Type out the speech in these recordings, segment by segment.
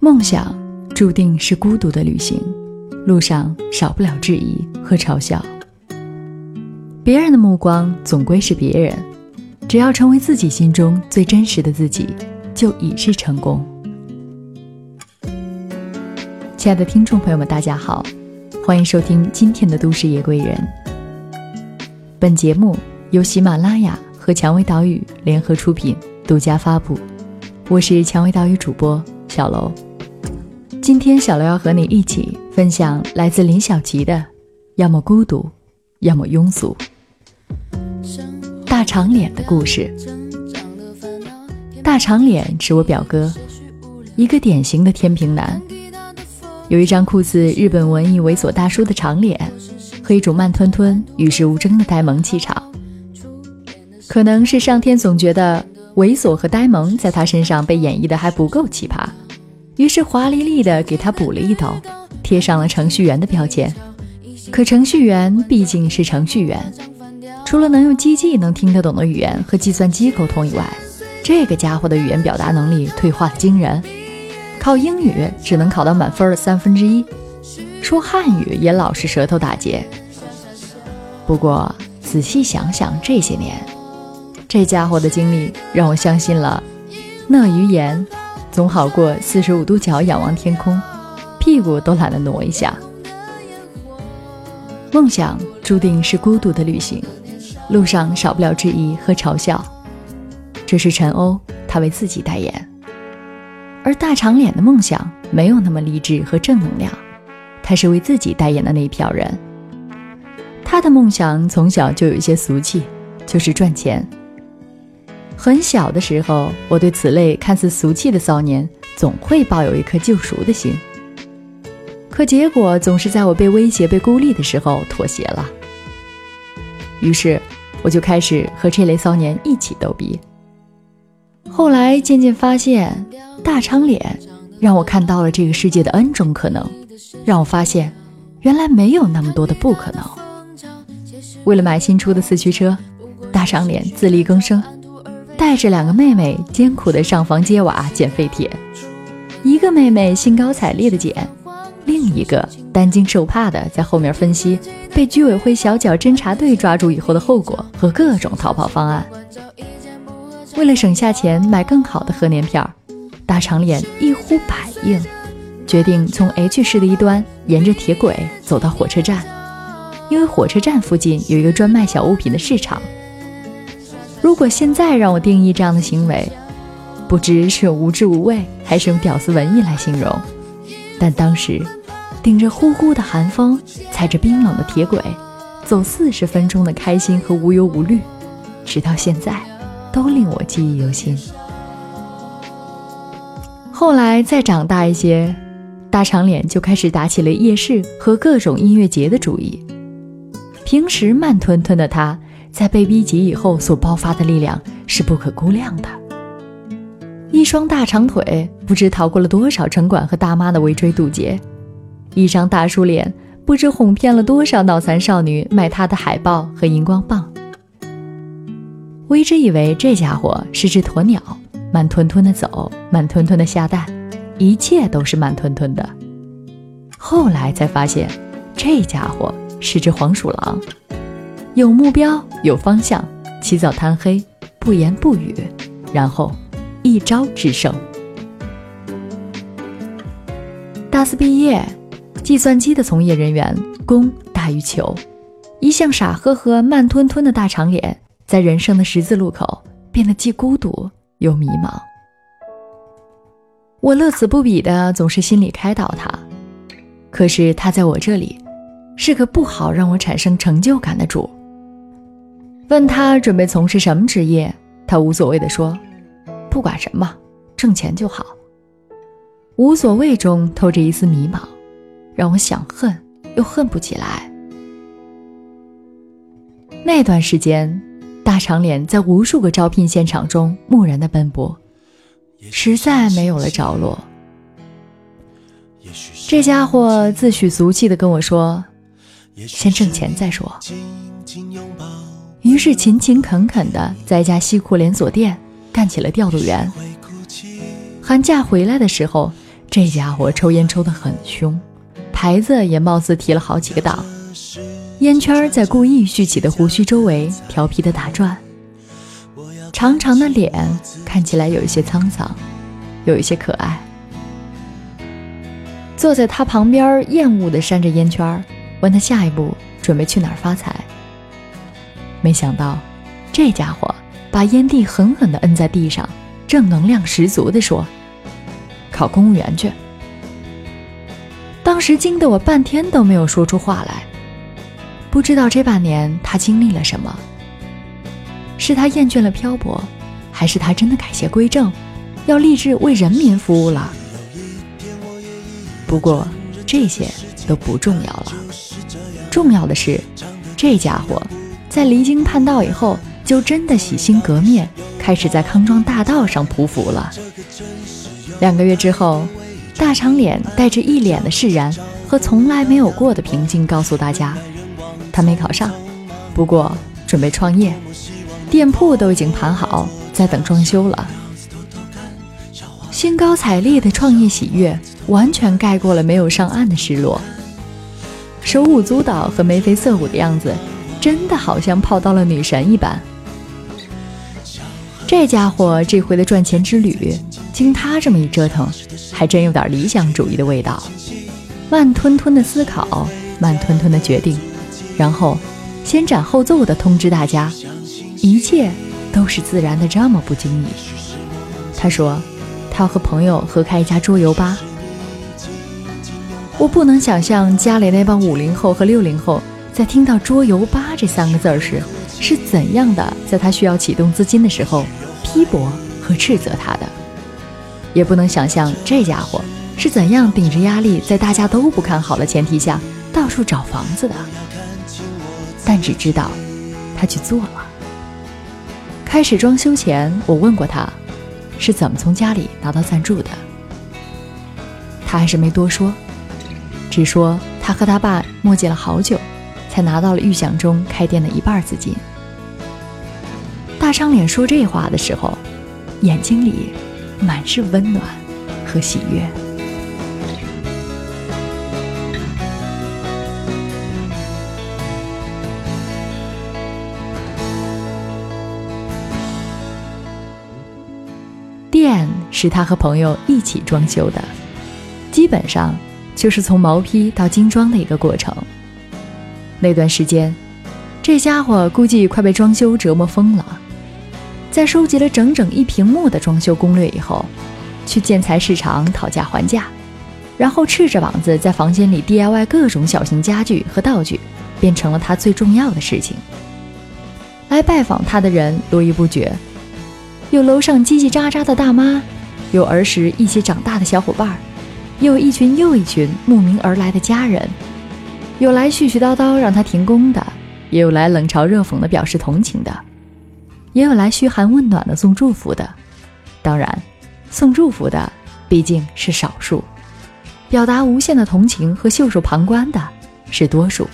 梦想注定是孤独的旅行，路上少不了质疑和嘲笑。别人的目光总归是别人，只要成为自己心中最真实的自己，就已是成功。亲爱的听众朋友们，大家好，欢迎收听今天的《都市夜归人》。本节目由喜马拉雅和蔷薇岛屿联合出品，独家发布。我是蔷薇岛屿主播小楼。今天小刘要和你一起分享来自林小琪的《要么孤独，要么庸俗》。大长脸的故事。大长脸是我表哥，一个典型的天平男，有一张酷似日本文艺猥琐大叔的长脸和一种慢吞吞、与世无争的呆萌气场。可能是上天总觉得猥琐和呆萌在他身上被演绎的还不够奇葩。于是华丽丽的给他补了一刀，贴上了程序员的标签。可程序员毕竟是程序员，除了能用机器能听得懂的语言和计算机沟通以外，这个家伙的语言表达能力退化的惊人。考英语只能考到满分的三分之一，说汉语也老是舌头打结。不过仔细想想，这些年，这家伙的经历让我相信了鳄鱼言。总好过四十五度角仰望天空，屁股都懒得挪一下。梦想注定是孤独的旅行，路上少不了质疑和嘲笑。这是陈欧，他为自己代言。而大长脸的梦想没有那么励志和正能量，他是为自己代言的那一票人。他的梦想从小就有一些俗气，就是赚钱。很小的时候，我对此类看似俗气的骚年，总会抱有一颗救赎的心。可结果总是在我被威胁、被孤立的时候妥协了。于是，我就开始和这类骚年一起逗逼。后来渐渐发现，大长脸让我看到了这个世界的 N 种可能，让我发现，原来没有那么多的不可能。为了买新出的四驱车，大长脸自力更生。带着两个妹妹艰苦的上房揭瓦捡废铁，一个妹妹兴高采烈的捡，另一个担惊受怕的在后面分析被居委会小脚侦察队抓住以后的后果和各种逃跑方案。为了省下钱买更好的贺年片，大长脸一呼百应，决定从 H 市的一端沿着铁轨走到火车站，因为火车站附近有一个专卖小物品的市场。如果现在让我定义这样的行为，不知是用无知无畏，还是用屌丝文艺来形容。但当时，顶着呼呼的寒风，踩着冰冷的铁轨，走四十分钟的开心和无忧无虑，直到现在，都令我记忆犹新。后来再长大一些，大长脸就开始打起了夜市和各种音乐节的主意。平时慢吞吞的他。在被逼急以后所爆发的力量是不可估量的。一双大长腿不知逃过了多少城管和大妈的围追堵截，一张大叔脸不知哄骗了多少脑残少女买他的海报和荧光棒。我一直以为这家伙是只鸵鸟，慢吞吞的走，慢吞吞的下蛋，一切都是慢吞吞的。后来才发现，这家伙是只黄鼠狼。有目标，有方向，起早贪黑，不言不语，然后一招制胜。大四毕业，计算机的从业人员供大于求，一向傻呵呵、慢吞吞的大长脸，在人生的十字路口变得既孤独又迷茫。我乐此不彼的总是心里开导他，可是他在我这里是个不好让我产生成就感的主。问他准备从事什么职业，他无所谓的说：“不管什么，挣钱就好。”无所谓中透着一丝迷茫，让我想恨又恨不起来。那段时间，大长脸在无数个招聘现场中木然的奔波，实在没有了着落。这家伙自诩俗气的跟我说：“先挣钱再说。”于是勤勤恳恳地在一家西裤连锁店干起了调度员。寒假回来的时候，这家伙抽烟抽得很凶，牌子也貌似提了好几个档，烟圈在故意蓄起的胡须周围调皮地打转，长长的脸看起来有一些沧桑，有一些可爱。坐在他旁边，厌恶地扇着烟圈，问他下一步准备去哪儿发财。没想到，这家伙把烟蒂狠狠地摁在地上，正能量十足地说：“考公务员去。”当时惊得我半天都没有说出话来。不知道这半年他经历了什么？是他厌倦了漂泊，还是他真的改邪归正，要立志为人民服务了？不过这些都不重要了，重要的是，这家伙在离经叛道以后，就真的洗心革面，开始在康庄大道上匍匐了。两个月之后，大长脸带着一脸的释然和从来没有过的平静，告诉大家，他没考上，不过准备创业，店铺都已经盘好，在等装修了。兴高采烈的创业喜悦。完全盖过了没有上岸的失落，手舞足蹈和眉飞色舞的样子，真的好像泡到了女神一般。这家伙这回的赚钱之旅，经他这么一折腾，还真有点理想主义的味道。慢吞吞的思考，慢吞吞的决定，然后先斩后奏的通知大家，一切都是自然的，这么不经意。他说，他要和朋友合开一家桌游吧。我不能想象家里那帮五零后和六零后在听到“桌游吧”这三个字儿时是怎样的，在他需要启动资金的时候批驳和斥责他的，也不能想象这家伙是怎样顶着压力，在大家都不看好的前提下到处找房子的。但只知道他去做了。开始装修前，我问过他是怎么从家里拿到赞助的，他还是没多说。只说他和他爸磨叽了好久，才拿到了预想中开店的一半资金。大长脸说这话的时候，眼睛里满是温暖和喜悦。店是他和朋友一起装修的，基本上。就是从毛坯到精装的一个过程。那段时间，这家伙估计快被装修折磨疯了。在收集了整整一屏幕的装修攻略以后，去建材市场讨价还价，然后赤着膀子在房间里 DIY 各种小型家具和道具，变成了他最重要的事情。来拜访他的人络绎不绝，有楼上叽叽喳喳的大妈，有儿时一起长大的小伙伴儿。又一群又一群慕名而来的家人，有来絮絮叨叨让他停工的，也有来冷嘲热讽的表示同情的，也有来嘘寒问暖的送祝福的。当然，送祝福的毕竟是少数，表达无限的同情和袖手旁观的是多数。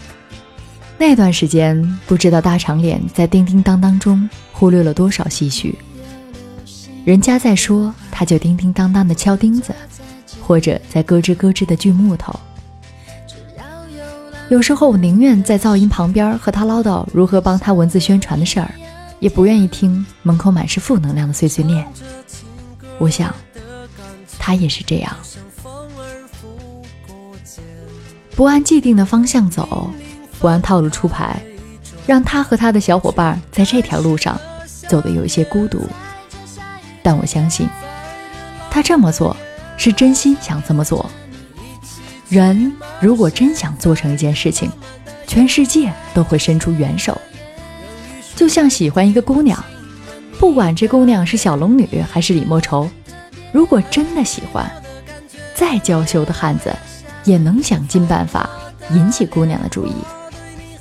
那段时间，不知道大长脸在叮叮当当中忽略了多少唏嘘。人家在说，他就叮叮当当的敲钉子。或者在咯吱咯吱的锯木头。有时候我宁愿在噪音旁边和他唠叨如何帮他文字宣传的事儿，也不愿意听门口满是负能量的碎碎念。我想，他也是这样，不按既定的方向走，不按套路出牌，让他和他的小伙伴在这条路上走得有一些孤独。但我相信，他这么做。是真心想这么做。人如果真想做成一件事情，全世界都会伸出援手。就像喜欢一个姑娘，不管这姑娘是小龙女还是李莫愁，如果真的喜欢，再娇羞的汉子也能想尽办法引起姑娘的注意；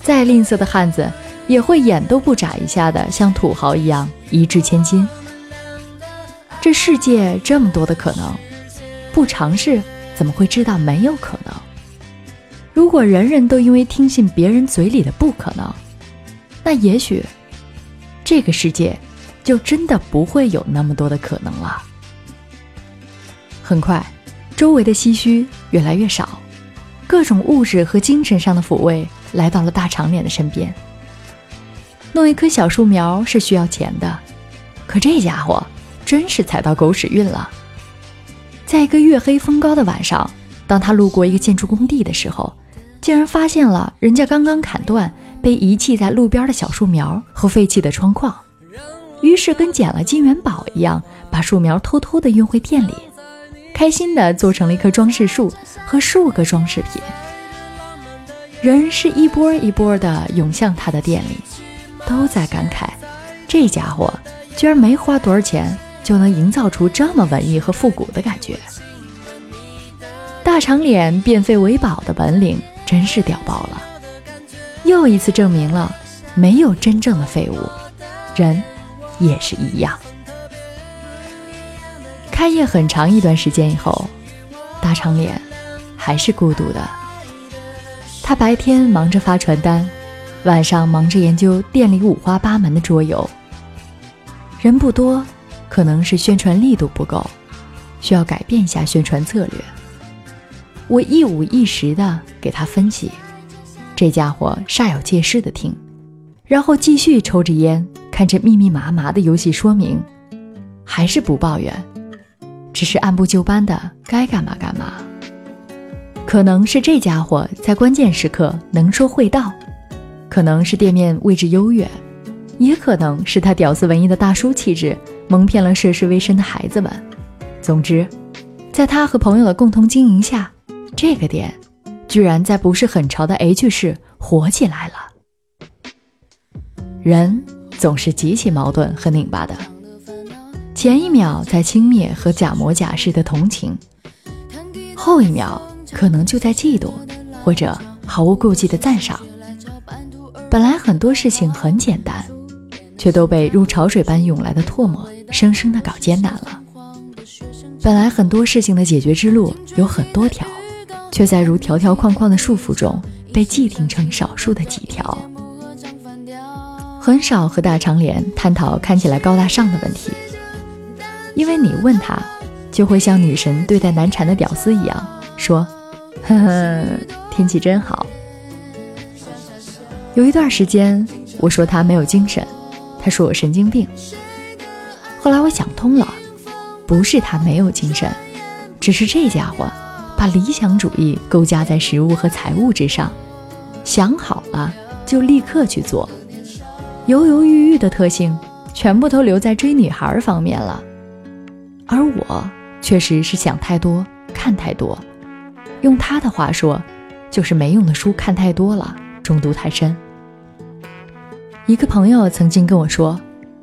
再吝啬的汉子也会眼都不眨一下的像土豪一样一掷千金。这世界这么多的可能。不尝试，怎么会知道没有可能？如果人人都因为听信别人嘴里的不可能，那也许这个世界就真的不会有那么多的可能了。很快，周围的唏嘘越来越少，各种物质和精神上的抚慰来到了大长脸的身边。弄一棵小树苗是需要钱的，可这家伙真是踩到狗屎运了。在一个月黑风高的晚上，当他路过一个建筑工地的时候，竟然发现了人家刚刚砍断、被遗弃在路边的小树苗和废弃的窗框。于是跟捡了金元宝一样，把树苗偷偷的运回店里，开心的做成了一棵装饰树和数个装饰品。人是一波一波的涌向他的店里，都在感慨：这家伙居然没花多少钱。就能营造出这么文艺和复古的感觉。大长脸变废为宝的本领真是屌爆了，又一次证明了没有真正的废物，人也是一样。开业很长一段时间以后，大长脸还是孤独的。他白天忙着发传单，晚上忙着研究店里五花八门的桌游。人不多。可能是宣传力度不够，需要改变一下宣传策略。我一五一十的给他分析，这家伙煞有介事的听，然后继续抽着烟，看着密密麻麻的游戏说明，还是不抱怨，只是按部就班的该干嘛干嘛。可能是这家伙在关键时刻能说会道，可能是店面位置优越，也可能是他屌丝文艺的大叔气质。蒙骗了涉世未深的孩子们。总之，在他和朋友的共同经营下，这个店居然在不是很潮的 H 市火起来了。人总是极其矛盾和拧巴的，前一秒在轻蔑和假模假式的同情，后一秒可能就在嫉妒或者毫无顾忌的赞赏。本来很多事情很简单。却都被如潮水般涌来的唾沫生生的搞艰难了。本来很多事情的解决之路有很多条，却在如条条框框的束缚中被既定成少数的几条。很少和大长脸探讨看起来高大上的问题，因为你问他，就会像女神对待难缠的屌丝一样说：“呵呵，天气真好。”有一段时间，我说他没有精神。他说我神经病。想通了，不是他没有精神，只是这家伙把理想主义勾加在食物和财物之上，想好了就立刻去做，犹犹豫豫的特性全部都留在追女孩方面了。而我确实是想太多，看太多，用他的话说，就是没用的书看太多了，中毒太深。一个朋友曾经跟我说：“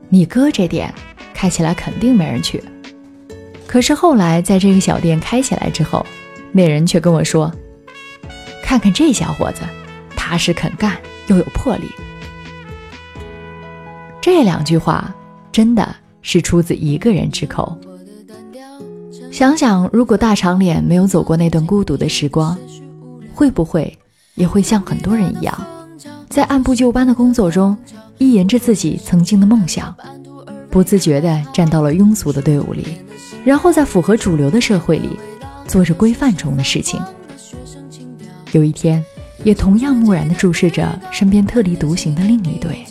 你哥这点开起来肯定没人去。”可是后来在这个小店开起来之后，那人却跟我说：“看看这小伙子，踏实肯干又有魄力。”这两句话真的是出自一个人之口。想想，如果大长脸没有走过那段孤独的时光，会不会也会像很多人一样？在按部就班的工作中，依沿着自己曾经的梦想，不自觉地站到了庸俗的队伍里，然后在符合主流的社会里，做着规范中的事情。有一天，也同样木然地注视着身边特立独行的另一对。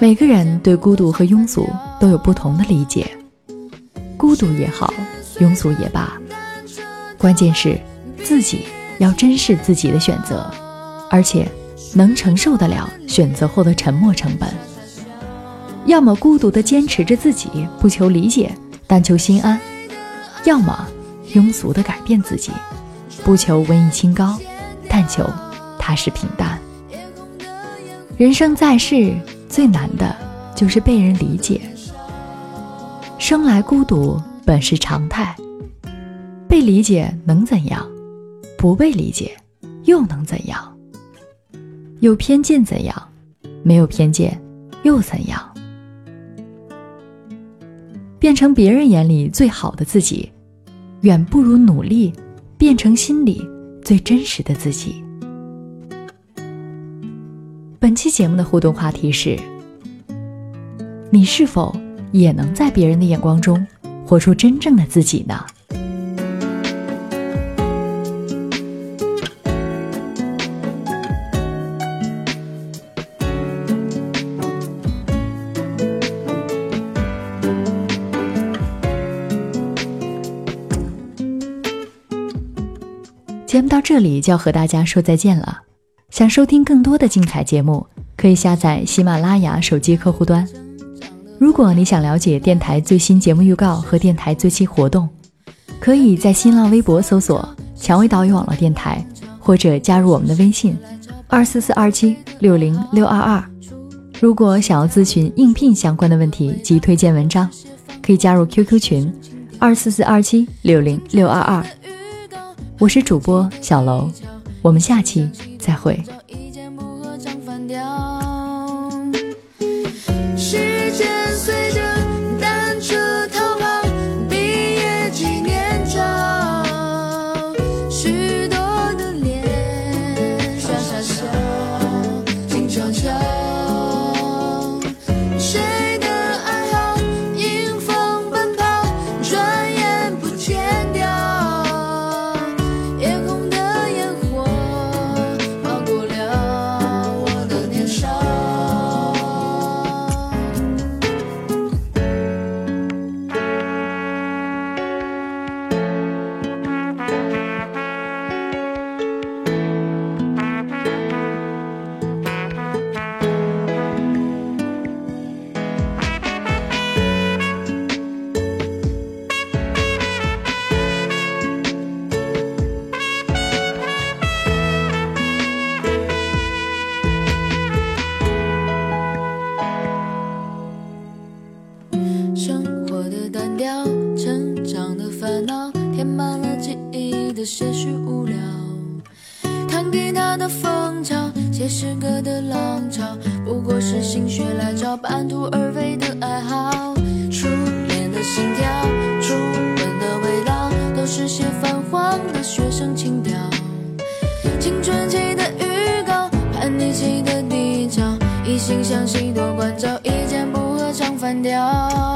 每个人对孤独和庸俗都有不同的理解，孤独也好，庸俗也罢，关键是自己要珍视自己的选择。而且，能承受得了选择后的沉默成本。要么孤独地坚持着自己，不求理解，但求心安；要么庸俗地改变自己，不求文艺清高，但求踏实平淡。人生在世，最难的就是被人理解。生来孤独本是常态，被理解能怎样？不被理解又能怎样？有偏见怎样？没有偏见又怎样？变成别人眼里最好的自己，远不如努力变成心里最真实的自己。本期节目的互动话题是：你是否也能在别人的眼光中活出真正的自己呢？节目到这里就要和大家说再见了。想收听更多的精彩节目，可以下载喜马拉雅手机客户端。如果你想了解电台最新节目预告和电台最新活动，可以在新浪微博搜索“蔷薇岛屿网络电台”，或者加入我们的微信二四四二七六零六二二。如果想要咨询应聘相关的问题及推荐文章，可以加入 QQ 群二四四二七六零六二二。我是主播小楼，我们下期再会。关掉，